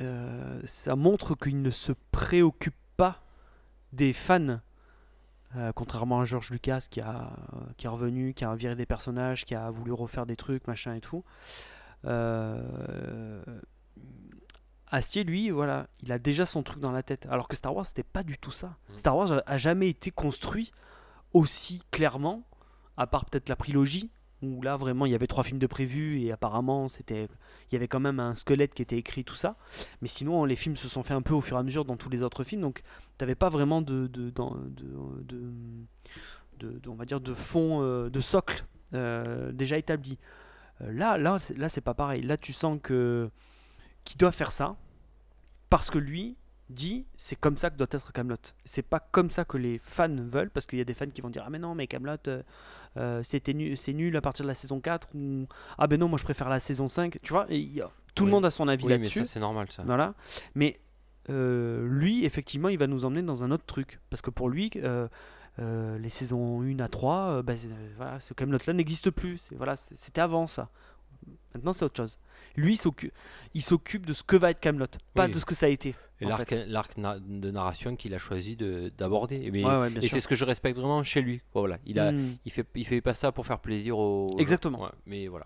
euh, ça montre qu'il ne se préoccupe pas des fans Euh, contrairement à George Lucas qui, a, qui est revenu, qui a viré des personnages, qui a voulu refaire des trucs, machin et tout. Astier, lui, voilà, il a déjà son truc dans la tête. Alors que Star Wars, c'était pas du tout ça. Mhm. Star Wars a, a jamais été construit aussi clairement, à part peut-être la trilogie, où là vraiment il y avait trois films de prévus et apparemment c'était, il y avait quand même un squelette qui était écrit tout ça. Mais sinon, les films se sont faits un peu au fur et à mesure dans tous les autres films, donc t'avais pas vraiment de, de, de, de- on va dire de fond, euh, de socle euh, déjà établi. Euh, là, là, là, c'est pas pareil. Là, tu sens que qu'il doit faire ça parce que lui dit c'est comme ça que doit être Camelot. C'est pas comme ça que les fans veulent parce qu'il y a des fans qui vont dire ah mais non mais Camelot c'était nul, c'est nul à partir de la saison 4 ou ah ben non moi je préfère la saison 5. Tu vois, et il y a- tout le monde a son avis Oui, là-dessus. c'est normal ça. Voilà. Mais euh, lui, effectivement, il va nous emmener dans un autre truc. Parce que pour lui, euh, euh, les saisons 1 à 3, euh, bah, c'est- euh, voilà, ce Camelot-là n'existe plus. C'est- Voilà, C'était avant ça. Maintenant, c'est autre chose. Lui, il s'occupe- de ce que va être Camelot, pas Oui. de ce que ça a été. Et l'arc na- de narration qu'il a choisi de- d'aborder. Et, Ouais, ouais, c'est ce que je respecte vraiment chez lui. Voilà, il a, Hmm. il fait, il fait pas ça pour faire plaisir aux. Exactement. Ouais, mais voilà.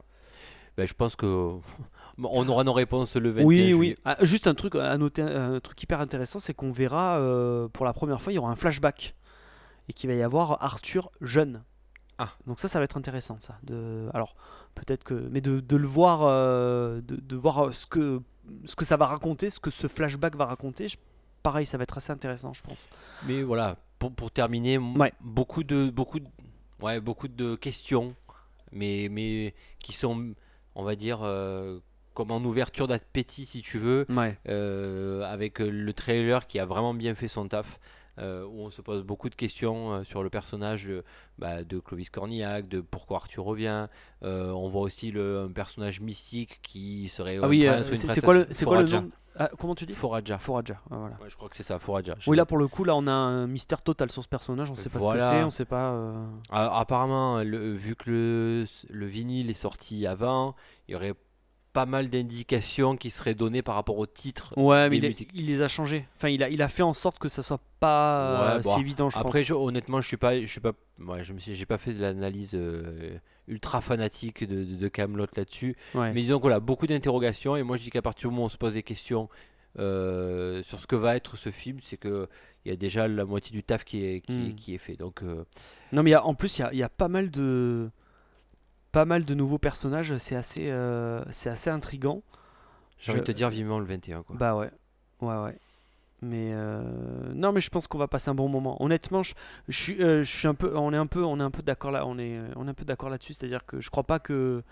Ben, je pense que on aura nos réponses le 21 Oui, juillet. oui. Ah, juste un truc à noter, un truc hyper intéressant, c'est qu'on verra euh, pour la première fois, il y aura un flashback et qu'il va y avoir Arthur jeune. Ah. Donc ça, ça va être intéressant, ça. De, alors peut-être que, mais de, de le voir, euh, de, de voir ce que ce que ça va raconter, ce que ce flashback va raconter. je- pareil, ça va être assez intéressant, je pense. Mais voilà, pour, pour terminer, Ouais. beaucoup de beaucoup de, ouais, beaucoup de questions, mais mais qui sont, on va dire, euh, comme en ouverture d'appétit si tu veux, Ouais. euh, avec euh, le trailer qui a vraiment bien fait son taf. Euh, où on se pose beaucoup de questions euh, sur le personnage de, bah, de Clovis Cornillac, de pourquoi Arthur revient. Euh, on voit aussi le, un personnage mystique qui serait. Ah oui, c'est quoi le, quoi nom Ah, Comment tu dis? Foradja. ah, voilà. Ouais, je crois que c'est ça, Foradja. Je Oui, là pour le coup, là on a un mystère total sur ce personnage. On sait pas Voilà. ce que c'est, on sait pas. euh, Ah, Apparemment, le- vu que le, le vinyle est sorti avant, il y aurait pas mal d'indications qui seraient données par rapport au titre. Ouais, mais il, les a changés. Enfin, il a, il a fait en sorte que ça soit pas Ouais, euh, bon, si évident, je Après, pense. je- honnêtement, je suis pas, je suis pas, ouais, je me suis, j'ai pas fait de l'analyse euh, ultra fanatique de, de, de Camelot là-dessus. Ouais. Mais disons que voilà, beaucoup d'interrogations. Et moi, je dis qu'à partir du moment où on se pose des questions euh, sur ce que va être ce film, c'est que il y a déjà la moitié du taf qui est, qui, est- Hmm. qui est fait. Donc, Non, mais y a- en plus, il y a, il y a pas mal de pas mal de nouveaux personnages. C'est assez, euh, c'est assez intrigant. j'ai envie Je- de te dire vivement le 21. Quoi. Bah ouais, ouais, ouais. Mais euh, non, mais je pense qu'on va passer un bon moment. Honnêtement, je, je suis, euh, je suis un peu, on est un peu, on est un peu d'accord là, on est, on est un peu d'accord là-dessus. C'est-à-dire que je crois pas que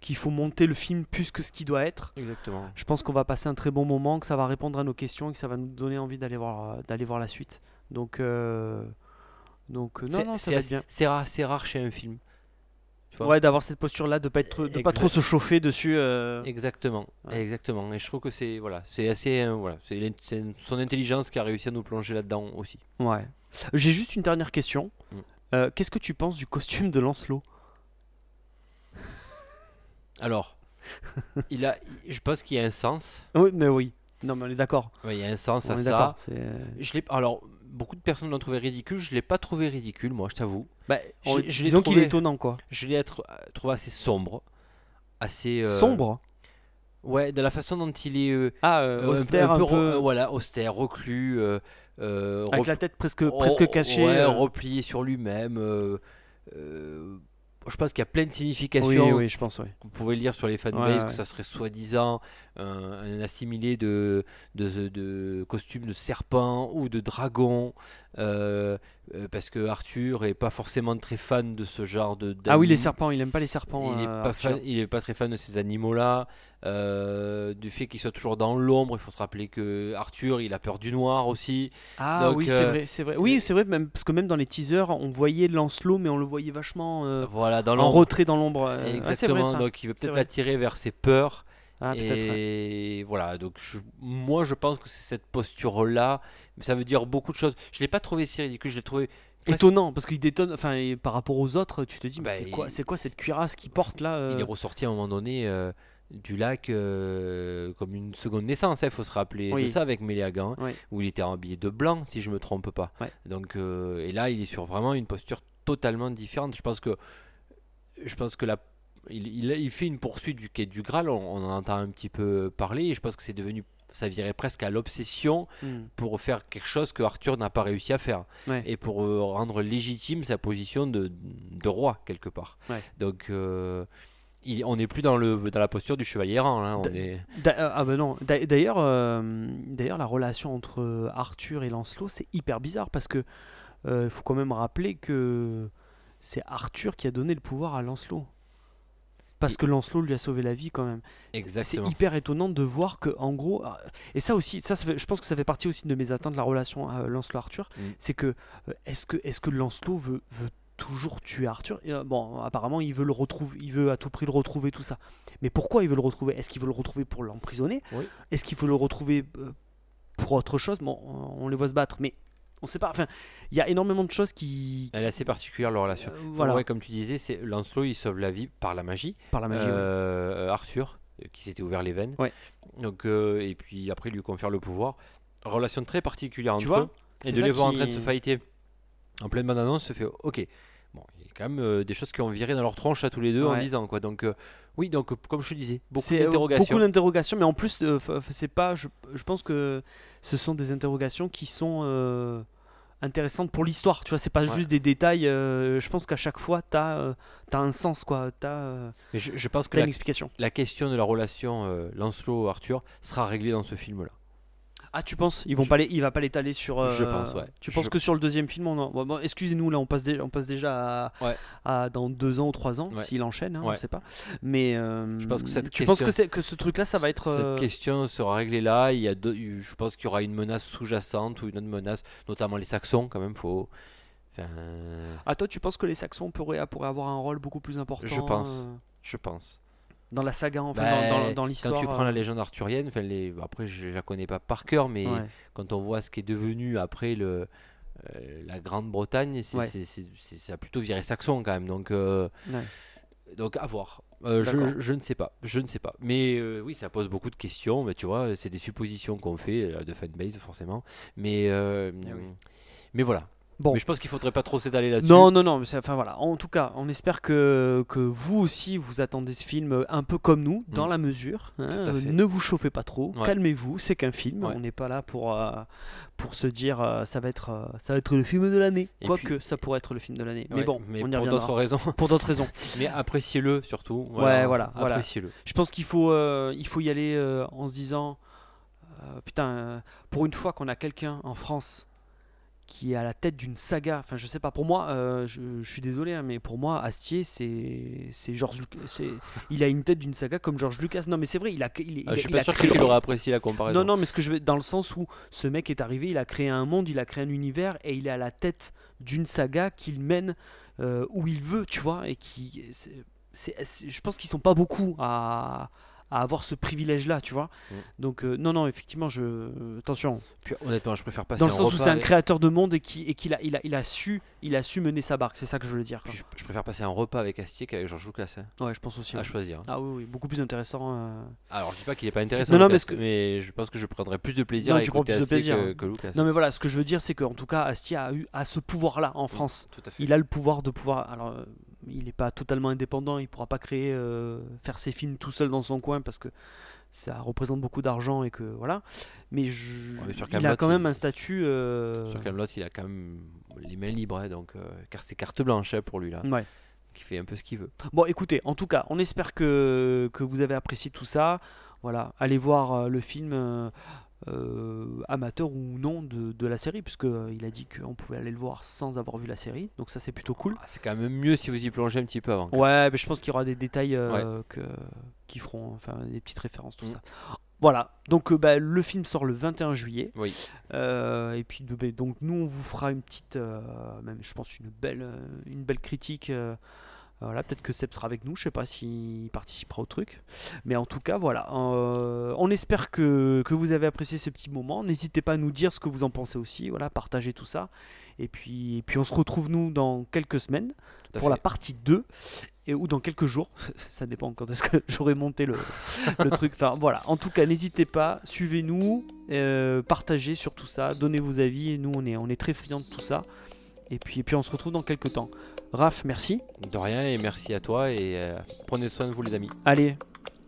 qu'il faut monter le film plus que ce qui doit être. Exactement. Je pense qu'on va passer un très bon moment, que ça va répondre à nos questions et que ça va nous donner envie d'aller voir, euh, d'aller voir la suite. Donc, euh, donc euh, non, non, ça va être bien. C'est rare, c'est rare chez un film. Ouais, d'avoir cette posture-là, de pas être, de pas trop se chauffer dessus. euh, Exactement, Ouais. exactement. Et je trouve que c'est voilà, c'est assez euh, voilà, c'est son intelligence qui a réussi à nous plonger là-dedans aussi. Ouais. J'ai juste une dernière question. Mm. Euh, Qu'est-ce que tu penses du costume de Lancelot? Alors, il a, je pense qu'il y a un sens. Oui, mais oui. Non, mais on est d'accord. Ouais, il y a un sens On à ça. Je l'ai, alors, beaucoup de personnes l'ont trouvé ridicule. Je l'ai pas trouvé ridicule, moi, je t'avoue. Bah, Je- disons qu'il est étonnant, quoi. Je l'ai trouvé assez sombre, assez euh, Sombre. Ouais, de la façon dont il est euh, Ah, euh, un peu- austère, un un peu, voilà, austère, reclus, avec la tête presque, Oh, presque cachée. ouais, replié sur lui-même. Je pense qu'il y a plein de significations. Oui, oui, je pense, oui. Vous pouvez lire sur les fanbases que ça serait soi-disant un, un assimilé de, de, de costumes de serpent ou de dragon. euh, euh, parce que Arthur est pas forcément très fan de ce genre de. Ah oui, les serpents, il aime pas les serpents. il est euh, pas fan- il est pas très fan de ces animaux-là. euh, du fait qu'il soit toujours dans l'ombre, il faut se rappeler que Arthur, il a peur du noir aussi. Ah Donc, oui, c'est vrai, c'est vrai. Oui, c'est vrai, même parce que même dans les teasers, on voyait Lancelot, mais on le voyait vachement Voilà, dans en retrait dans l'ombre. Ouais, c'est Exactement. vrai, donc il veut peut-être l'attirer vers ses peurs. Ah, ouais. Et voilà, donc je- moi je pense que c'est cette posture-là, mais ça veut dire beaucoup de choses. Je l'ai pas trouvé si ridicule, je l'ai trouvé Étonnant, parce qu'il détonne. Enfin, et par rapport aux autres, tu te dis, mais Bah, c'est quoi, c'est quoi cette cuirasse qu'il porte là euh Il est ressorti à un moment donné euh, du lac euh, comme une seconde naissance. Il faut se rappeler Oui. de ça avec Méléagan, Oui. où il était habillé de blanc, si je me trompe pas. Ouais. Donc, euh, et là, il est sur vraiment une posture totalement différente. Je pense que, je pense que la, il, il, il fait une poursuite du quai du Graal. On, on en entend un petit peu parler. Et je pense que c'est devenu, ça virait presque à l'obsession Hmm. pour faire quelque chose que Arthur n'a pas réussi à faire Ouais. et pour euh, rendre légitime sa position de, de roi quelque part. Ouais. Donc euh, il, on n'est plus dans, le, dans la posture du chevalier errant. On est... Ah bah non. D'a- D'ailleurs, euh, d'ailleurs, la relation entre euh, Arthur et Lancelot, c'est hyper bizarre parce que euh, il faut quand même rappeler que c'est Arthur qui a donné le pouvoir à Lancelot. Parce Il- que Lancelot lui a sauvé la vie quand même. C'est- Exactement. C'est hyper étonnant de voir que, en gros, euh, et ça aussi, ça, ça fait- je pense que ça fait partie aussi de mes attentes de la relation euh, Lancelot-Arthur, Mm. c'est que euh, est-ce que est-ce que Lancelot veut, veut toujours tuer Arthur? Et, euh, Bon, apparemment, il veut le retrouver, il veut à tout prix le retrouver, tout ça. Mais pourquoi il veut le retrouver? Est-ce qu'il veut le retrouver pour l'emprisonner? Oui. Est-ce qu'il veut le retrouver euh, pour autre chose? Bon, on on les voit se battre, mais on sait pas. Enfin, il y a énormément de choses qui, Elle est assez particulière leur relation. Euh, voilà. Ouais, comme tu disais, c'est Lancelot il sauve la vie par la magie. par la magie. ouais. Euh, Arthur qui s'était ouvert les veines. Ouais. Donc euh, et puis après il lui confère le pouvoir. Relation très particulière entre Tu vois eux. Et de les voir en train de se fighter en pleine bande annonce se fait ok. Bon, il y a quand même euh, des choses qui ont viré dans leur tronche à tous les deux en disant quoi. Donc euh, oui, donc euh, comme je te disais, beaucoup euh, d'interrogations. Beaucoup d'interrogations, mais en plus, c'est pas. Je, je pense que ce sont des interrogations qui sont intéressantes pour l'histoire. Tu vois, c'est pas Ouais. juste des détails. euh, je pense qu'à chaque fois, t'as euh, as un sens, quoi. T'as euh, Mais je, je pense que la, une explication. la question de la relation Lancelot-Arthur sera réglée dans ce film-là. Ah, tu penses Ils vont Je- pas les, il va pas l'étaler sur. euh, Je pense, ouais. Tu penses Je- que sur le deuxième film, on en- bon, bon, excusez-nous, là, on passe, dé- on passe déjà à, Ouais. à dans deux ans ou trois ans, Ouais. s'il enchaîne, hein, on sait pas. Mais euh, Je pense que cette tu penses que, c'est- que ce truc-là, ça va être. euh, Cette question sera réglée là. Il y a deux- je pense qu'il y aura une menace sous-jacente ou une autre menace, notamment les Saxons quand même. Faut. Enfin, Ah, toi, tu penses que les Saxons pourraient, pourraient avoir un rôle beaucoup plus important Je pense. euh, je pense. Dans la saga, enfin, Bah, dans, dans, dans l'histoire. Quand tu prends la euh, légende arthurienne, les, après je, je la connais pas par cœur, mais ouais. quand on voit ce qui est devenu après le, euh, la Grande-Bretagne, c'est, Ouais. ça a plutôt viré saxon quand même. Donc, euh, Ouais. donc à voir. Euh, je, ne sais pas, je ne sais pas. Mais oui, ça pose beaucoup de questions. Mais tu vois, c'est des suppositions qu'on fait de fanbase forcément. Mais Eh oui. mais voilà. Bon. Mais je pense qu'il faudrait pas trop s'étaler là-dessus. Non, non, non, mais enfin voilà. En tout cas, on espère que, que vous aussi vous attendez ce film euh, un peu comme nous, dans Mm. la mesure. hein, ne vous chauffez pas trop, Ouais. calmez-vous, c'est qu'un film. Ouais. On n'est pas là pour, euh, pour se dire euh, ça, va être, euh, ça va être le film de l'année. Quoique ça pourrait être le film de l'année. Mais bon, mais on y pour d'autres raisons. Pour d'autres raisons. mais appréciez-le surtout. Ouais, voilà, voilà. Appréciez-le. Je pense qu'il faut, il faut y aller en se disant putain, pour une fois qu'on a quelqu'un en France qui est à la tête d'une saga, enfin je sais pas, pour moi, euh, je, je suis désolé, hein, mais pour moi, Astier, c'est c'est George c'est- il a une tête d'une saga comme George Lucas. Non, mais c'est vrai, il a, il, il Ah, je suis il pas a sûr créé- qu'il aurait apprécié la comparaison. Non, non, mais ce que je veux, dans le sens où ce mec est arrivé, il a créé un monde, il a créé un univers, et il est à la tête d'une saga qu'il mène euh, où il veut, tu vois, et qui, je pense qu'ils sont pas beaucoup à, à avoir ce privilège-là, tu vois. Mm. Donc euh, non, non, effectivement, je attention. Puis, honnêtement, je préfère passer Dans le sens où c'est un créateur de monde et qui et qu'il a, il a, il a su, il a su mener sa barque. C'est ça que je veux dire. Puis je, je préfère passer un repas avec Astier qu'avec Georges Lucas. hein, Ouais, je pense aussi. à choisir. Ah oui, oui, beaucoup plus intéressant. euh. Alors, je dis pas qu'il est pas intéressant, Non, non, Lucas, mais ce que- mais je pense que je prendrais plus de plaisir Non, à tu écouter plus de plaisir, que, hein. que Lucas. Non, mais voilà, ce que je veux dire, c'est qu'en tout cas, Astier a eu a ce pouvoir-là en France. Tout à fait. Il a le pouvoir de pouvoir. Alors, euh, il n'est pas totalement indépendant. Il pourra pas créer, euh, faire ses films tout seul dans son coin parce que ça représente beaucoup d'argent et que voilà. Mais, je- Ouais, il a quand même il- un statut. euh, Sur Camelot, il a quand même les mains libres, hein, donc euh, car c'est carte blanche hein, pour lui là. Ouais. Qui fait un peu ce qu'il veut. Bon, écoutez, en tout cas, on espère que, que vous avez apprécié tout ça. Voilà, allez voir le film euh, amateur ou non de, de la série, puisque euh, il a dit qu'on pouvait aller le voir sans avoir vu la série. Donc ça, c'est plutôt cool. Ah, c'est quand même mieux si vous y plongez un petit peu avant. Ouais, mais je pense qu'il y aura des détails euh, que, qui feront, enfin, des petites références, tout ça. Voilà, donc euh, bah, le film sort le 21 juillet. Oui. Euh, et puis bah, donc nous on vous fera une petite, euh, même je pense une belle, une belle critique Voilà, peut-être que Seb sera avec nous, je sais pas s'il participera au truc. Mais en tout cas, voilà. euh, on espère que, que vous avez apprécié ce petit moment. N'hésitez pas à nous dire ce que vous en pensez aussi. Voilà, partagez tout ça. Et puis, et puis on se retrouve nous dans quelques semaines pour la partie 2. Et, ou dans quelques jours. Ça dépend quand est-ce que j'aurai monté le, le truc. Enfin, voilà. En tout cas, n'hésitez pas. Suivez-nous. euh, partagez sur tout ça. Donnez vos avis. Nous, on est, on est très friands de tout ça. Et puis, et puis on se retrouve dans quelques temps. Raph, merci. De rien et merci à toi et euh, prenez soin de vous les amis. Allez,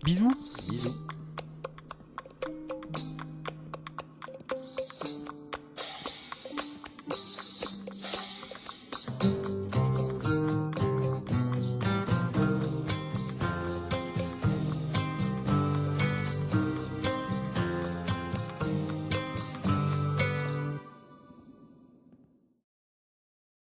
bisous. Bisous.